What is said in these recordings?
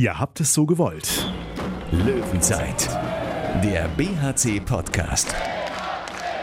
Ihr habt es so gewollt. Löwenzeit, der BHC-Podcast.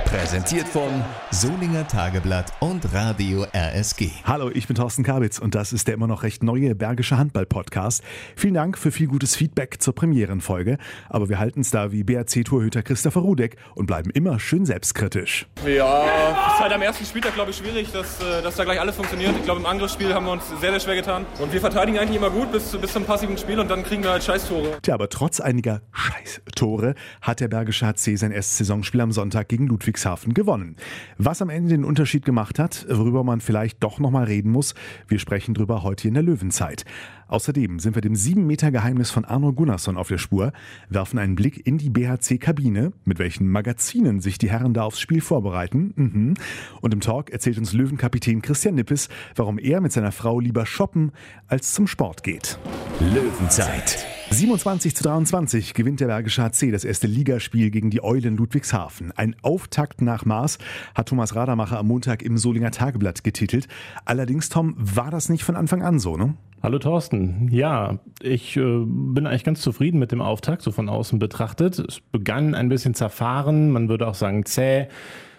Präsentiert von Solinger Tageblatt und Radio RSG. Hallo, ich bin Thorsten Kabitz und das ist der immer noch recht neue Bergische Handball-Podcast. Vielen Dank für viel gutes Feedback zur Premierenfolge, aber wir halten es da wie BRC-Torhüter Christopher Rudek und bleiben immer schön selbstkritisch. Ja, es ist halt am ersten Spieltag, glaube ich, schwierig, dass, äh, dass da gleich alles funktioniert. Ich glaube, im Angriffsspiel haben wir uns sehr, sehr schwer getan. Und wir verteidigen eigentlich immer gut bis, bis zum passiven Spiel und dann kriegen wir halt Scheißtore. Tja, aber trotz einiger Scheißtore hat der Bergische HC sein erstes Saisonspiel am Sonntag gegen Ludwigshafen gewonnen. Was am Ende den Unterschied gemacht hat, worüber man vielleicht doch nochmal reden muss, wir sprechen drüber heute in der Löwenzeit. Außerdem sind wir dem 7-Meter-Geheimnis von Arno Gunnarsson auf der Spur, werfen einen Blick in die BHC-Kabine, mit welchen Magazinen sich die Herren da aufs Spiel vorbereiten. Mhm. Und im Talk erzählt uns Löwenkapitän Christian Nippes, warum er mit seiner Frau lieber shoppen als zum Sport geht. Löwenzeit, 27 zu 23 gewinnt der Bergische HC das erste Ligaspiel gegen die Eulen Ludwigshafen. Ein Auftakt nach Maß hat Thomas Radermacher am Montag im Solinger Tageblatt getitelt. Allerdings, Tom, war das nicht von Anfang an so, ne? Hallo Thorsten. Ja, ich äh, bin eigentlich ganz zufrieden mit dem Auftakt, so von außen betrachtet. Es begann ein bisschen zerfahren, man würde auch sagen zäh.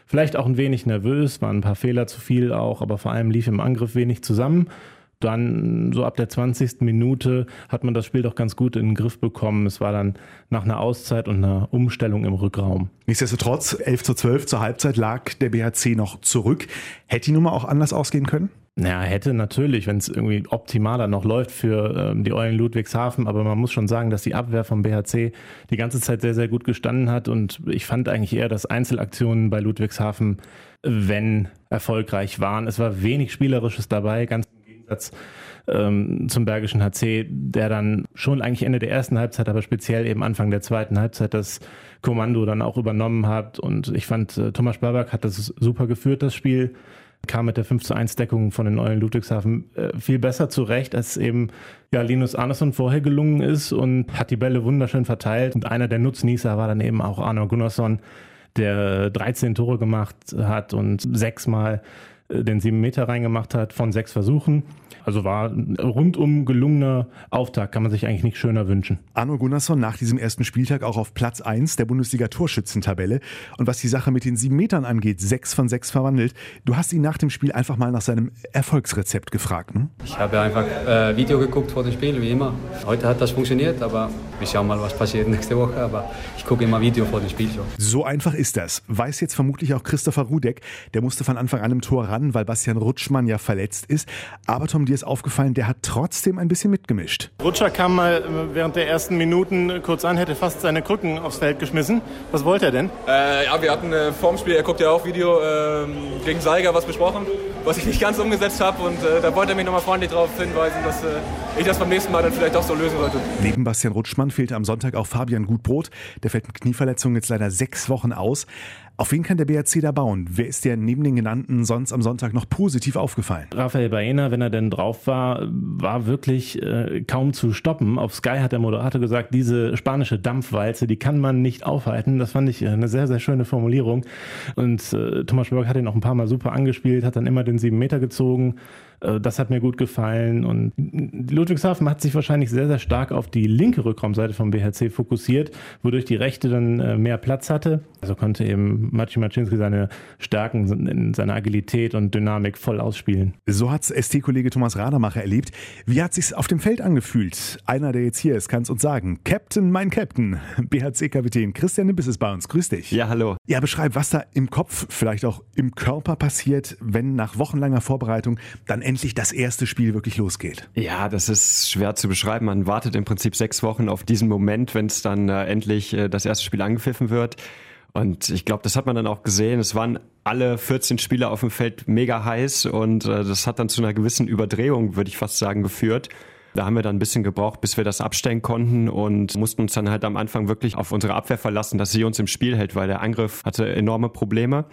Vielleicht auch ein wenig nervös, waren ein paar Fehler zu viel auch, aber vor allem lief im Angriff wenig zusammen. Dann so ab der 20. Minute hat man das Spiel doch ganz gut in den Griff bekommen. Es war dann nach einer Auszeit und einer Umstellung im Rückraum. Nichtsdestotrotz, 11 zu 12 zur Halbzeit lag der BHC noch zurück. Hätte die Nummer auch anders ausgehen können? Naja, hätte natürlich, wenn es irgendwie optimaler noch läuft für ähm, die Eulen Ludwigshafen, aber man muss schon sagen, dass die Abwehr vom BHC die ganze Zeit sehr, sehr gut gestanden hat und ich fand eigentlich eher, dass Einzelaktionen bei Ludwigshafen, wenn erfolgreich waren. Es war wenig Spielerisches dabei, ganz Gegensatz ähm, zum Bergischen HC, der dann schon eigentlich Ende der ersten Halbzeit, aber speziell eben Anfang der zweiten Halbzeit das Kommando dann auch übernommen hat und ich fand, äh, Thomas Sparberg hat das super geführt, das Spiel kam mit der 5 zu 1 Deckung von den Eulen Ludwigshafen äh, viel besser zurecht, als eben ja, Linus Arneson vorher gelungen ist und hat die Bälle wunderschön verteilt. Und einer der Nutznießer war dann eben auch Arno Gunnarsson, der 13 Tore gemacht hat und sechsmal den 7 Meter reingemacht hat von sechs Versuchen. Also war ein rundum gelungener Auftakt, kann man sich eigentlich nicht schöner wünschen. Arno Gunnarsson nach diesem ersten Spieltag auch auf Platz 1 der Bundesliga-Torschützentabelle. Und was die Sache mit den sieben Metern angeht, sechs von sechs verwandelt. Du hast ihn nach dem Spiel einfach mal nach seinem Erfolgsrezept gefragt, ne? Ich habe einfach äh, Video geguckt vor dem Spiel, wie immer. Heute hat das funktioniert, aber wir schauen mal, was passiert nächste Woche. Aber ich gucke immer Video vor dem Spiel schon. So einfach ist das. Weiß jetzt vermutlich auch Christopher Rudek. Der musste von Anfang an im Tor ran, weil Bastian Rutschmann ja verletzt ist. Aber Tom, dir ist aufgefallen, der hat trotzdem ein bisschen mitgemischt. Rutscher kam mal während der ersten Minuten kurz an, hätte fast seine Krücken aufs Feld geschmissen. Was wollte er denn? Äh, ja, wir hatten äh, vorm Spiel, er guckt ja auch Video, äh, gegen Seiger was besprochen, was ich nicht ganz umgesetzt habe. Und äh, da wollte er mich nochmal freundlich darauf hinweisen, dass äh, ich das beim nächsten Mal dann vielleicht auch so lösen sollte. Neben Bastian Rutschmann fehlte am Sonntag auch Fabian Gutbrot. Der fällt mit Knieverletzungen jetzt leider sechs Wochen aus. Auf wen kann der BRC da bauen? Wer ist dir neben den genannten sonst am Sonntag noch positiv aufgefallen? Raphael Baena, wenn er denn drauf war, war wirklich äh, kaum zu stoppen. Auf Sky hat der Moderator gesagt, diese spanische Dampfwalze, die kann man nicht aufhalten. Das fand ich äh, eine sehr, sehr schöne Formulierung. Und äh, Thomas Spörk hat ihn noch ein paar Mal super angespielt, hat dann immer den sieben Meter gezogen. Äh, Das hat mir gut gefallen. Und Ludwigshafen hat sich wahrscheinlich sehr, sehr stark auf die linke Rückraumseite vom BHC fokussiert, wodurch die rechte dann äh, mehr Platz hatte. Also konnte eben Maciej Maczynski seine Stärken in seiner Agilität und Dynamik voll ausspielen. So hat's ST-Kollege Thomas Radermacher erlebt. Wie hat sich's auf dem Feld angefühlt? Einer, der jetzt hier ist, kann's uns sagen. Captain, mein Captain. BHC-Kapitän Christian Nippes ist bei uns. Grüß dich. Ja, hallo. Ja, beschreib, was da im Kopf, vielleicht auch im Körper passiert, wenn nach wochenlanger Vorbereitung dann endlich das erste Spiel wirklich losgeht. Ja, das ist schwer zu beschreiben. Man wartet im Prinzip sechs Wochen auf diesen Moment, wenn es dann äh, endlich äh, das erste Spiel angepfiffen wird. Und ich glaube, das hat man dann auch gesehen. Es waren alle 14 Spieler auf dem Feld mega heiß und äh, das hat dann zu einer gewissen Überdrehung, würde ich fast sagen, geführt. Da haben wir dann ein bisschen gebraucht, bis wir das abstellen konnten und mussten uns dann halt am Anfang wirklich auf unsere Abwehr verlassen, dass sie uns im Spiel hält, weil der Angriff hatte enorme Probleme.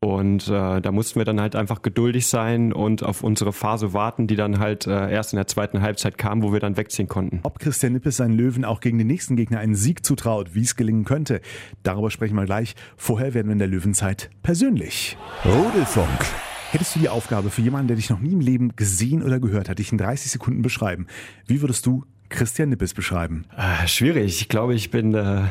Und äh, da mussten wir dann halt einfach geduldig sein und auf unsere Phase warten, die dann halt äh, erst in der zweiten Halbzeit kam, wo wir dann wegziehen konnten. Ob Christian Nippes seinen Löwen auch gegen den nächsten Gegner einen Sieg zutraut, wie es gelingen könnte, darüber sprechen wir gleich. Vorher werden wir in der Löwenzeit persönlich. Rudelfunk. Hättest du die Aufgabe für jemanden, der dich noch nie im Leben gesehen oder gehört hat, dich in 30 Sekunden beschreiben, wie würdest du Christian Nippes beschreiben? Äh, schwierig. Ich glaube, ich bin äh,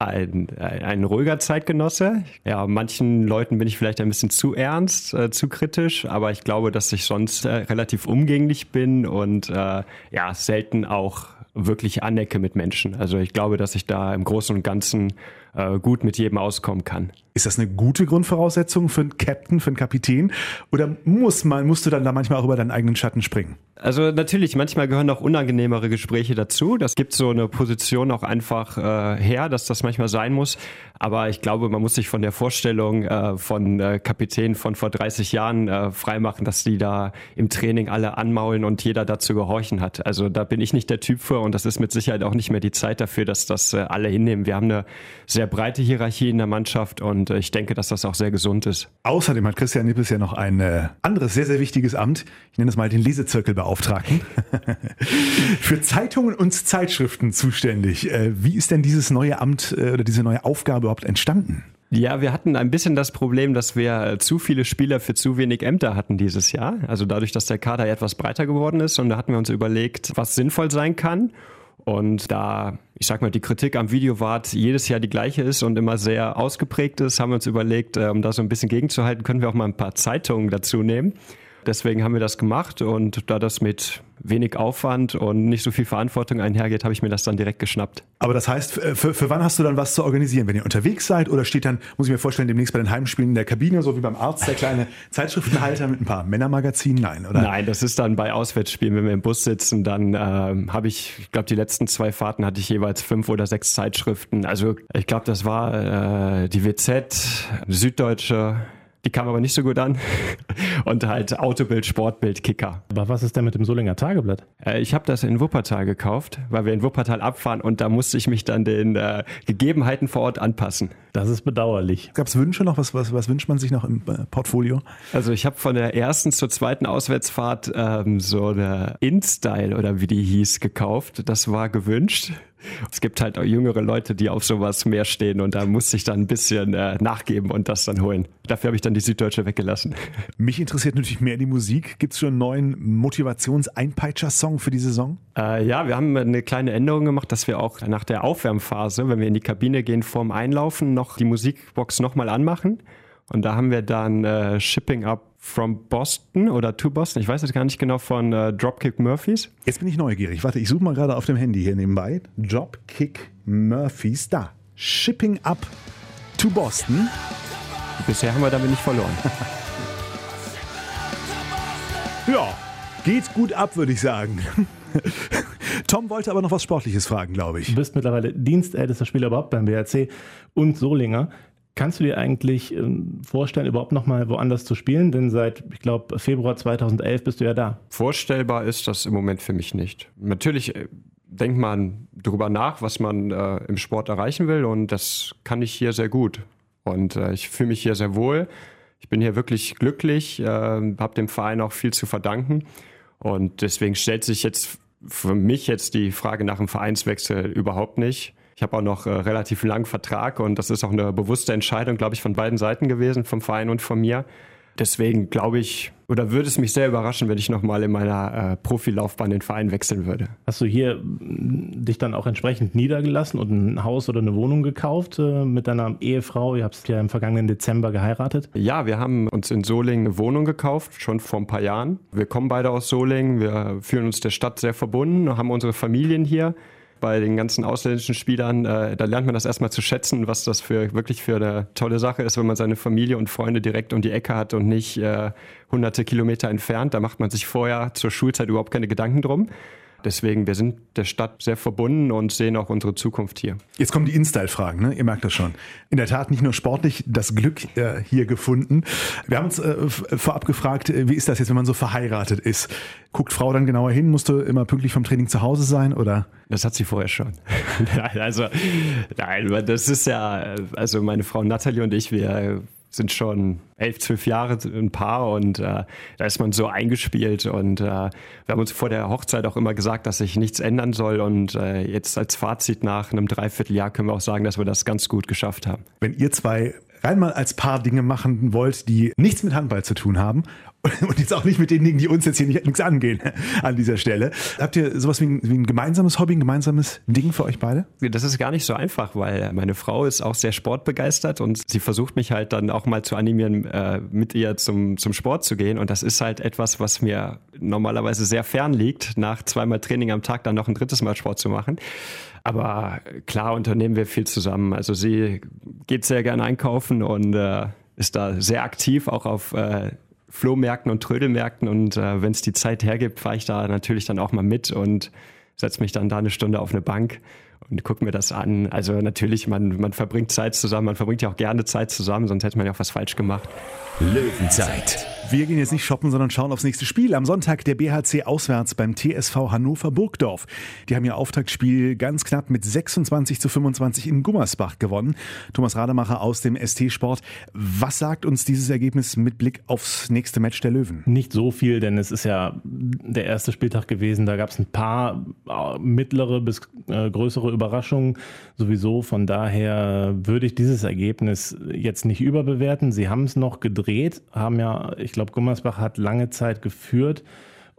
ein, ein ruhiger Zeitgenosse. Ja, manchen Leuten bin ich vielleicht ein bisschen zu ernst, äh, zu kritisch, aber ich glaube, dass ich sonst äh, relativ umgänglich bin und äh, ja, selten auch wirklich anecke mit Menschen. Also ich glaube, dass ich da im Großen und Ganzen äh, gut mit jedem auskommen kann. Ist das eine gute Grundvoraussetzung für einen Captain, für einen Kapitän? Oder muss man, musst du dann da manchmal auch über deinen eigenen Schatten springen? Also natürlich, manchmal gehören auch unangenehmere Gespräche dazu. Das gibt so eine Position auch einfach äh, her, dass das manchmal sein muss. Aber ich glaube, man muss sich von der Vorstellung äh, von äh, Kapitän von vor 30 Jahren äh, freimachen, dass die da im Training alle anmaulen und jeder dazu gehorchen hat. Also da bin ich nicht der Typ für und das ist mit Sicherheit auch nicht mehr die Zeit dafür, dass das äh, alle hinnehmen. Wir haben eine sehr breite Hierarchie in der Mannschaft und äh, ich denke, dass das auch sehr gesund ist. Außerdem hat Christian Nippes ja noch ein äh, anderes sehr, sehr wichtiges Amt. Ich nenne es mal den Lesezirkelbeauftragten. für Zeitungen und Zeitschriften zuständig. Äh, wie ist denn dieses neue Amt oder diese neue Aufgabe überhaupt entstanden? Ja, wir hatten ein bisschen das Problem, dass wir zu viele Spieler für zu wenig Ämter hatten dieses Jahr. Also dadurch, dass der Kader etwas breiter geworden ist und da hatten wir uns überlegt, was sinnvoll sein kann. Und da, ich sag mal, die Kritik am Videowart jedes Jahr die gleiche ist und immer sehr ausgeprägt ist, haben wir uns überlegt, um da so ein bisschen gegenzuhalten, können wir auch mal ein paar Zeitungen dazu nehmen. Deswegen haben wir das gemacht und da das mit wenig Aufwand und nicht so viel Verantwortung einhergeht, habe ich mir das dann direkt geschnappt. Aber das heißt, für, für wann hast du dann was zu organisieren? Wenn ihr unterwegs seid oder steht dann, muss ich mir vorstellen, demnächst bei den Heimspielen in der Kabine, so wie beim Arzt, der kleine Zeitschriftenhalter mit ein paar Männermagazinen? Nein, oder? Nein, das ist dann bei Auswärtsspielen, wenn wir im Bus sitzen, dann ähm, habe ich, ich glaube, die letzten zwei Fahrten hatte ich jeweils fünf oder sechs Zeitschriften. Also ich glaube, das war äh, die WZ, Süddeutsche, die kam aber nicht so gut an. Und halt Autobild, Sportbild, Kicker. Aber was ist denn mit dem Solinger Tageblatt? Äh, ich habe das in Wuppertal gekauft, weil wir in Wuppertal abfahren und da musste ich mich dann den äh, Gegebenheiten vor Ort anpassen. Das ist bedauerlich. Gab es Wünsche noch? Was, was, was wünscht man sich noch im äh, Portfolio? Also ich habe von der ersten zur zweiten Auswärtsfahrt ähm, so eine InStyle oder wie die hieß gekauft. Das war gewünscht. Es gibt halt auch jüngere Leute, die auf sowas mehr stehen und da musste ich dann ein bisschen äh, nachgeben und das dann holen. Dafür habe ich dann die Süddeutsche weggelassen. Mich interessiert natürlich mehr die Musik. Gibt es schon einen neuen Motivations-Einpeitscher-Song für die Saison? Äh, ja, wir haben eine kleine Änderung gemacht, dass wir auch nach der Aufwärmphase, wenn wir in die Kabine gehen, vorm Einlaufen noch die Musikbox nochmal anmachen. Und da haben wir dann äh, Shipping Up from Boston oder to Boston, ich weiß jetzt gar nicht genau, von äh, Dropkick Murphys. Jetzt bin ich neugierig. Warte, ich suche mal gerade auf dem Handy hier nebenbei. Dropkick Murphys, da. Shipping Up to Boston. Bisher haben wir damit nicht verloren. ja, geht gut ab, würde ich sagen. Tom wollte aber noch was Sportliches fragen, glaube ich. Du bist mittlerweile dienstältester Spieler überhaupt beim BRC und Solinger. Kannst du dir eigentlich ähm, vorstellen, überhaupt nochmal woanders zu spielen? Denn seit, ich glaube, Februar 2011 bist du ja da. Vorstellbar ist das im Moment für mich nicht. Natürlich äh, denkt man darüber nach, was man äh, im Sport erreichen will und das kann ich hier sehr gut. Und äh, ich fühle mich hier sehr wohl. Ich bin hier wirklich glücklich, äh, habe dem Verein auch viel zu verdanken. Und deswegen stellt sich jetzt für mich jetzt die Frage nach einem Vereinswechsel überhaupt nicht. Ich habe auch noch äh, relativ langen Vertrag und das ist auch eine bewusste Entscheidung, glaube ich, von beiden Seiten gewesen, vom Verein und von mir. Deswegen glaube ich, oder würde es mich sehr überraschen, wenn ich nochmal in meiner äh, Profilaufbahn den Verein wechseln würde. Hast du hier dich dann auch entsprechend niedergelassen und ein Haus oder eine Wohnung gekauft äh, mit deiner Ehefrau? Ihr habt ja im vergangenen Dezember geheiratet. Ja, wir haben uns in Solingen eine Wohnung gekauft, schon vor ein paar Jahren. Wir kommen beide aus Solingen, wir fühlen uns der Stadt sehr verbunden, haben unsere Familien hier bei den ganzen ausländischen Spielern, äh, da lernt man das erstmal zu schätzen, was das für wirklich für eine tolle Sache ist, wenn man seine Familie und Freunde direkt um die Ecke hat und nicht äh, hunderte Kilometer entfernt. Da macht man sich vorher zur Schulzeit überhaupt keine Gedanken drum. Deswegen, wir sind der Stadt sehr verbunden und sehen auch unsere Zukunft hier. Jetzt kommen die InStyle-Fragen, ne? ihr merkt das schon. In der Tat nicht nur sportlich das Glück äh, hier gefunden. Wir haben uns äh, vorab gefragt, äh, wie ist das jetzt, wenn man so verheiratet ist? Guckt Frau dann genauer hin? Musst du immer pünktlich vom Training zu Hause sein oder? Das hat sie vorher schon. nein, also, nein, das ist ja, also meine Frau Natalie und ich, wir sind schon elf, zwölf Jahre ein Paar und äh, da ist man so eingespielt und äh, wir haben uns vor der Hochzeit auch immer gesagt, dass sich nichts ändern soll und äh, jetzt als Fazit nach einem Dreivierteljahr können wir auch sagen, dass wir das ganz gut geschafft haben. Wenn ihr zwei rein mal als Paar Dinge machen wollt, die nichts mit Handball zu tun haben Und jetzt auch nicht mit den Dingen, die uns jetzt hier nicht, nichts angehen an dieser Stelle. Habt ihr sowas wie ein, wie ein gemeinsames Hobby, ein gemeinsames Ding für euch beide? Das ist gar nicht so einfach, weil meine Frau ist auch sehr sportbegeistert und sie versucht mich halt dann auch mal zu animieren, äh, mit ihr zum, zum Sport zu gehen. Und das ist halt etwas, was mir normalerweise sehr fern liegt, nach zweimal Training am Tag dann noch ein drittes Mal Sport zu machen. Aber klar unternehmen wir viel zusammen. Also sie geht sehr gerne einkaufen und äh, ist da sehr aktiv, auch auf äh, Flohmärkten und Trödelmärkten. Und äh, wenn es die Zeit hergibt, fahre ich da natürlich dann auch mal mit und setze mich dann da eine Stunde auf eine Bank und gucke mir das an. Also natürlich, man, man verbringt Zeit zusammen, man verbringt ja auch gerne Zeit zusammen, sonst hätte man ja auch was falsch gemacht. Löwenzeit. Wir gehen jetzt nicht shoppen, sondern schauen aufs nächste Spiel. Am Sonntag der BHC auswärts beim TSV Hannover Burgdorf. Die haben ihr Auftaktspiel ganz knapp mit 26 zu 25 in Gummersbach gewonnen. Thomas Rademacher aus dem ST Sport. Was sagt uns dieses Ergebnis mit Blick aufs nächste Match der Löwen? Nicht so viel, denn es ist ja der erste Spieltag gewesen. Da gab es ein paar äh, mittlere bis äh, größere Überraschungen sowieso. Von daher würde ich dieses Ergebnis jetzt nicht überbewerten. Sie haben es noch gedreht, haben ja, ich glaube, Gummersbach hat lange Zeit geführt.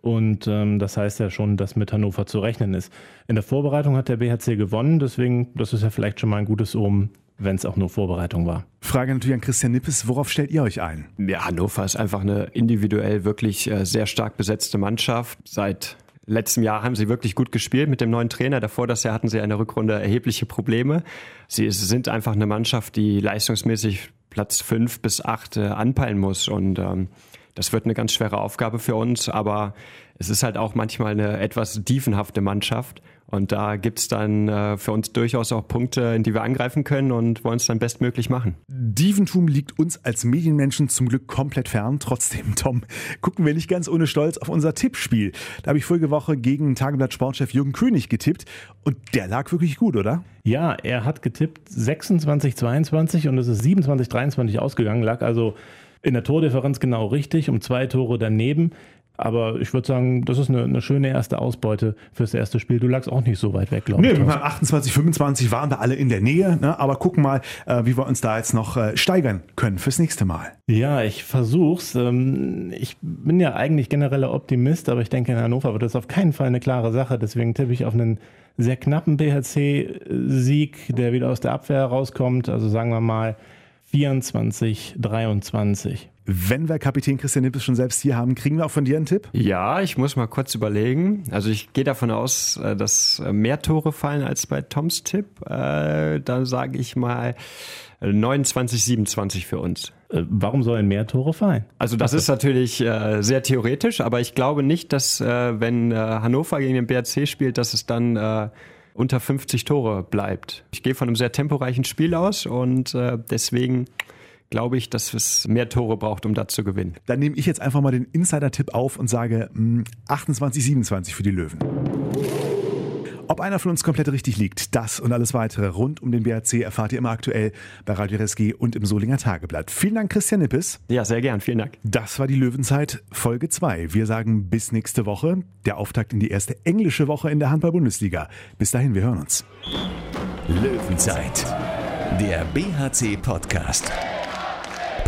Und ähm, das heißt ja schon, dass mit Hannover zu rechnen ist. In der Vorbereitung hat der BHC gewonnen, deswegen, das ist ja vielleicht schon mal ein gutes Omen, wenn es auch nur Vorbereitung war. Frage natürlich an Christian Nippes, worauf stellt ihr euch ein? Ja, Hannover ist einfach eine individuell wirklich äh, sehr stark besetzte Mannschaft. Seit letztem Jahr haben sie wirklich gut gespielt mit dem neuen Trainer. Davor das Jahr hatten sie eine Rückrunde erhebliche Probleme. Sie sind einfach eine Mannschaft, die leistungsmäßig Platz fünf bis acht äh, anpeilen muss und ähm, das wird eine ganz schwere Aufgabe für uns, aber es ist halt auch manchmal eine etwas tiefenhafte Mannschaft. Und da gibt's dann äh, für uns durchaus auch Punkte, in die wir angreifen können und wollen es dann bestmöglich machen. Dieventum liegt uns als Medienmenschen zum Glück komplett fern. Trotzdem, Tom, gucken wir nicht ganz ohne Stolz auf unser Tippspiel. Da habe ich vorige Woche gegen Tageblatt Sportchef Jürgen König getippt und der lag wirklich gut, oder? Ja, er hat getippt 26, 22 und es ist 27, 23 ausgegangen, lag also in der Tordifferenz genau richtig, um zwei Tore daneben. Aber ich würde sagen, das ist eine, eine, schöne erste Ausbeute fürs erste Spiel. Du lagst auch nicht so weit weg, glaube nee, ich. Nee, 28, 25 waren wir alle in der Nähe. Ne? Aber gucken mal, äh, wie wir uns da jetzt noch äh, steigern können fürs nächste Mal. Ja, ich versuch's. Ähm, ich bin ja eigentlich genereller Optimist, aber ich denke, in Hannover wird das auf keinen Fall eine klare Sache. Deswegen tippe ich auf einen sehr knappen BHC-Sieg, der wieder aus der Abwehr rauskommt. Also sagen wir mal 24, 23. Wenn wir Kapitän Christian Nippes schon selbst hier haben, kriegen wir auch von dir einen Tipp? Ja, ich muss mal kurz überlegen. Also ich gehe davon aus, äh, dass mehr Tore fallen als bei Toms Tipp. Äh, dann sage ich mal 29, 27 für uns. Äh, warum sollen mehr Tore fallen? Also das ist natürlich sehr theoretisch, aber ich glaube nicht, dass wenn Hannover gegen den BRC spielt, dass es dann unter 50 Tore bleibt. Ich gehe von einem sehr temporeichen Spiel aus und äh, deswegen glaube ich, dass es mehr Tore braucht, um da zu gewinnen. Dann nehme ich jetzt einfach mal den Insider-Tipp auf und sage mh, 28, 27 für die Löwen. Ob einer von uns komplett richtig liegt, das und alles weitere rund um den BRC erfahrt ihr immer aktuell bei Radio RSG und im Solinger Tageblatt. Vielen Dank, Christian Nippes. Ja, sehr gern. Vielen Dank. Das war die Löwenzeit Folge 2. Wir sagen bis nächste Woche. Der Auftakt in die erste englische Woche in der Handball-Bundesliga. Bis dahin, wir hören uns. Löwenzeit, der BHC-Podcast.